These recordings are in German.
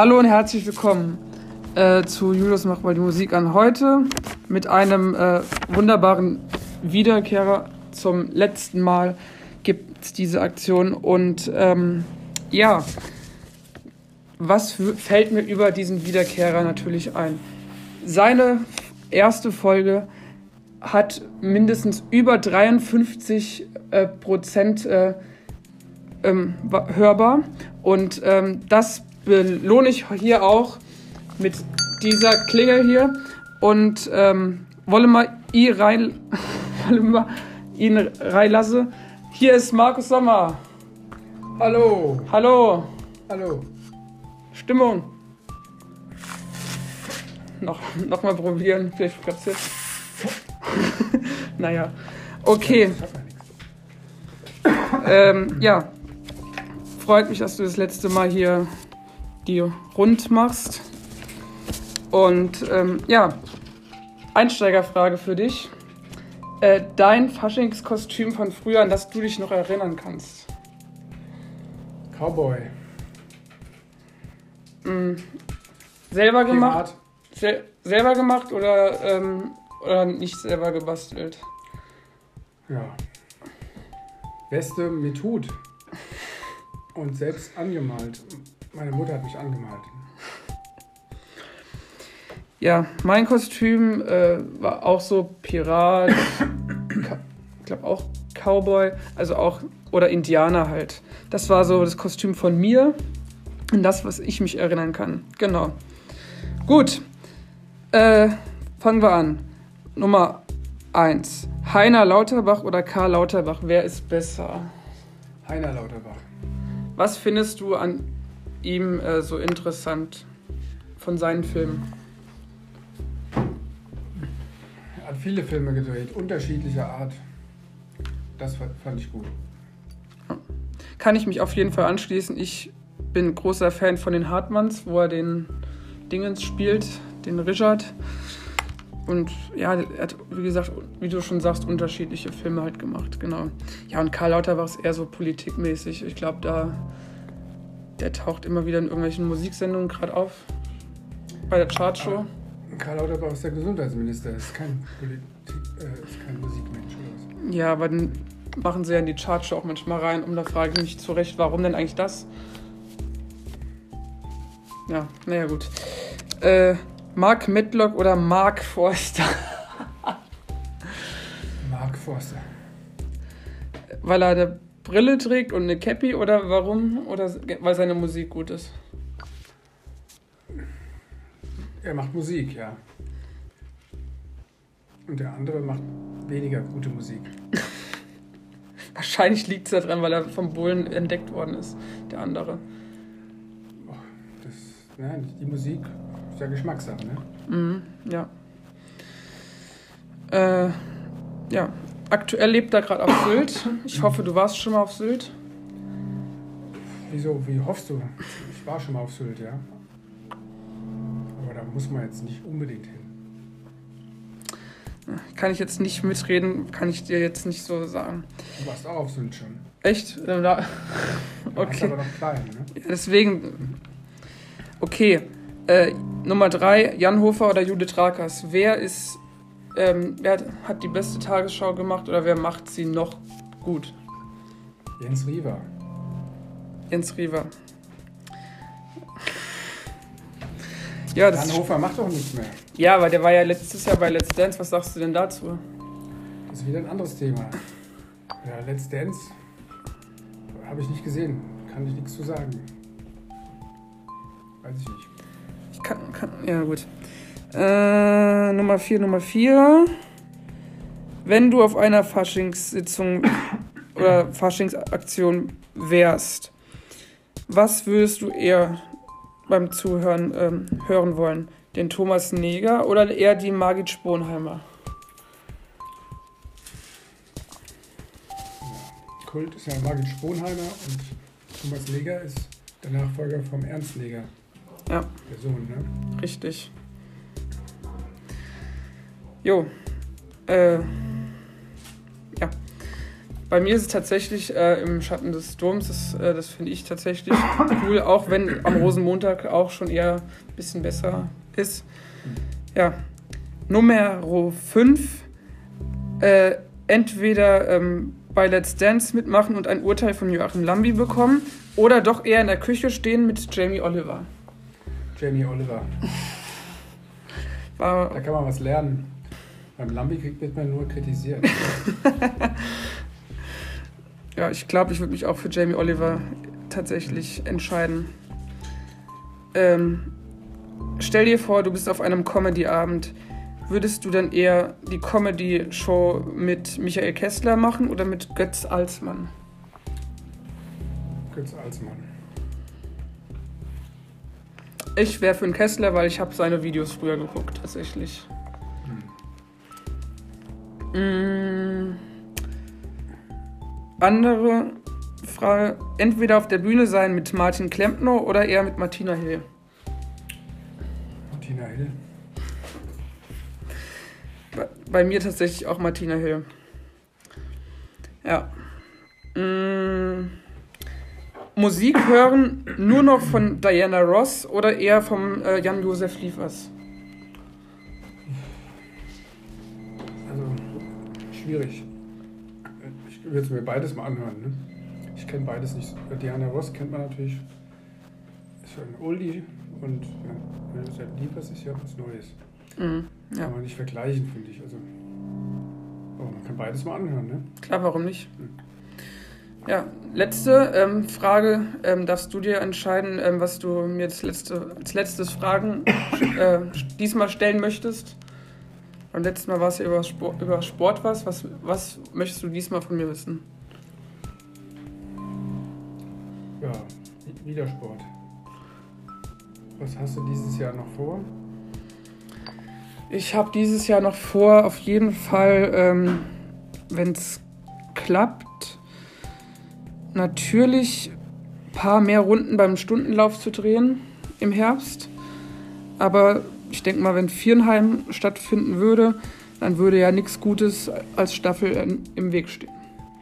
Hallo und herzlich willkommen äh, zu Julius macht mal die Musik an. Heute mit einem äh, wunderbaren Wiederkehrer. Zum letzten Mal gibt es diese Aktion und ähm, ja, was fällt mir über diesen Wiederkehrer natürlich ein? Seine erste Folge hat mindestens über 53 äh, Prozent äh, ähm, hörbar und ähm, das belohne ich hier auch mit dieser Klingel hier und ähm, wolle mal ihn rein, wolle mal ihn reinlassen. Hier ist Markus Sommer. Hallo. Hallo. Hallo. Stimmung. Noch, noch mal probieren, vielleicht passiert. naja. Okay. Ähm, ja. Freut mich, dass du das letzte Mal hier die rund machst. Und ähm, ja, Einsteigerfrage für dich. Äh, dein Faschingskostüm von früher, an das du dich noch erinnern kannst? Cowboy. Mhm. Selber gemacht? Sel selber gemacht oder, ähm, oder nicht selber gebastelt? Ja. Weste mit Hut. Und selbst angemalt. Meine Mutter hat mich angemalt. Ja, mein Kostüm äh, war auch so Pirat, ich glaube auch Cowboy, also auch, oder Indianer halt. Das war so das Kostüm von mir und das, was ich mich erinnern kann. Genau. Gut, äh, fangen wir an. Nummer 1. Heiner Lauterbach oder Karl Lauterbach, wer ist besser? Heiner Lauterbach. Was findest du an ihm äh, so interessant von seinen Filmen? Er hat viele Filme gedreht, unterschiedlicher Art. Das fand ich gut. Kann ich mich auf jeden Fall anschließen. Ich bin großer Fan von den Hartmanns, wo er den Dingens spielt, den Richard. Und ja, er hat, wie gesagt, wie du schon sagst, unterschiedliche Filme halt gemacht, genau. Ja, und Karl Lauter war es eher so politikmäßig. Ich glaube, da der taucht immer wieder in irgendwelchen Musiksendungen gerade auf. Bei der Chartshow. Karl Lauterbach ist der Gesundheitsminister, ist kein, Politik, äh, ist kein Musikmensch oder was? Ja, aber dann machen sie ja in die Chartshow auch manchmal rein, um da frage ich mich zurecht, warum denn eigentlich das? Ja, naja, gut. Äh, Mark Medlock oder Mark Forster? Mark Forster. Weil er eine Brille trägt und eine Cappy oder warum? Oder weil seine Musik gut ist? Er macht Musik, ja. Und der andere macht weniger gute Musik. Wahrscheinlich liegt es daran, weil er vom Bullen entdeckt worden ist, der andere. Oh, das, nein, die Musik ist ja Geschmackssache, ne? Mhm, ja. Äh, ja, aktuell lebt er gerade auf Sylt. Ich hoffe, du warst schon mal auf Sylt. Wieso? Wie hoffst du? Ich war schon mal auf Sylt, ja. Aber da muss man jetzt nicht unbedingt hin. Kann ich jetzt nicht mitreden, kann ich dir jetzt nicht so sagen. Du warst auch auf Sylt schon. Echt? Da, okay. aber noch klein, ne? Ja, deswegen. Okay. Äh, Nummer drei, Jan Hofer oder Judith Rakers. Wer ist. Ähm, wer hat die beste Tagesschau gemacht oder wer macht sie noch gut? Jens Riewer. Jens Riewer. Ja, das Hannover macht doch nichts mehr. Ja, aber der war ja letztes Jahr bei Let's Dance. Was sagst du denn dazu? Das ist wieder ein anderes Thema. Ja, Let's Dance habe ich nicht gesehen. Kann ich nichts zu sagen. Weiß ich nicht. Ich kann, kann ja gut. Äh, Nummer 4, Nummer 4. Wenn du auf einer Faschingssitzung oder Faschingsaktion wärst, was würdest du eher beim Zuhören ähm, hören wollen? Den Thomas Neger oder eher die Margit Sponheimer? Kult ist ja Margit Sponheimer und Thomas Neger ist der Nachfolger vom Ernst Neger. Ja. Der Sohn, ne? Richtig. Jo. Äh, ja. Bei mir ist es tatsächlich äh, im Schatten des Sturms, das, äh, das finde ich tatsächlich cool, auch wenn am Rosenmontag auch schon eher ein bisschen besser ist. Ja, Nummer 5. Äh, entweder ähm, bei Let's Dance mitmachen und ein Urteil von Joachim Lambi bekommen oder doch eher in der Küche stehen mit Jamie Oliver. Jamie Oliver. War, Da kann man was lernen. Beim Lambi wird man nur kritisiert. ja, ich glaube, ich würde mich auch für Jamie Oliver tatsächlich entscheiden. Ähm, stell dir vor, du bist auf einem Comedy-Abend. Würdest du dann eher die Comedy-Show mit Michael Kessler machen oder mit Götz Alsmann? Götz Alsmann. Ich wäre für einen Kessler, weil ich habe seine Videos früher geguckt, tatsächlich. Mm. Andere Frage, entweder auf der Bühne sein mit Martin Klempner oder eher mit Martina Hill. Martina Hill. Bei, bei mir tatsächlich auch Martina Hill. Ja. Mm. Musik hören nur noch von Diana Ross oder eher vom äh, Jan-Josef Liefers? Schwierig. Ich würde es mir beides mal anhören. Ne? Ich kenne beides nicht. Diana Ross kennt man natürlich. Ist schon ein Oldie. Und ja, Josef Liefers ist ja was Neues. Mm, ja, Kann man nicht vergleichen, finde ich. Also, aber man kann beides mal anhören. Ne? klar, warum nicht? Ja, letzte ähm, Frage. Ähm, darfst du dir entscheiden, ähm, was du mir als, letzte, als letztes Fragen äh, diesmal stellen möchtest? Beim letzten Mal war es ja über Sport, über Sport was. was. Was möchtest du diesmal von mir wissen? Ja, wieder Sport. Was hast du dieses Jahr noch vor? Ich habe dieses Jahr noch vor, auf jeden Fall, ähm, wenn es klappt, natürlich ein paar mehr Runden beim Stundenlauf zu drehen im Herbst. Aber ich denke mal, wenn Vierenheim stattfinden würde, dann würde ja nichts Gutes als Staffel im Weg stehen.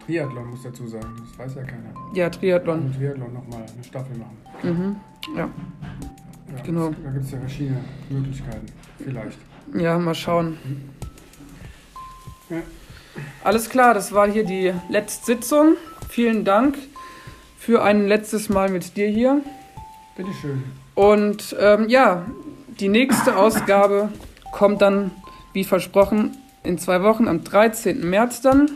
Triathlon muss dazu sagen, das weiß ja keiner. Ja, Triathlon. Und Triathlon nochmal eine Staffel machen. Mhm. Ja. Ja, Genau. Da gibt es ja verschiedene Möglichkeiten. Vielleicht. ja, mal schauen. Ja. Alles klar, das war hier die letzte Sitzung. Vielen Dank für ein letztes Mal mit dir hier. Bitteschön. Und ähm, ja, die nächste Ausgabe kommt dann, wie versprochen, in zwei Wochen am 13. März dann.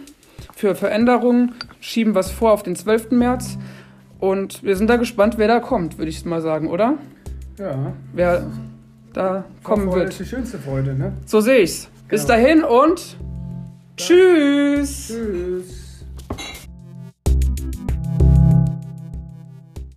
Für Veränderungen schieben wir es vor auf den 12. März. Und wir sind da gespannt, wer da kommt, würde ich mal sagen, oder? Ja. Wer da kommen Vorfreude wird. ist die schönste Freude, ne? So sehe ich's. Bis Genau. dahin und tschüss. Tschüss.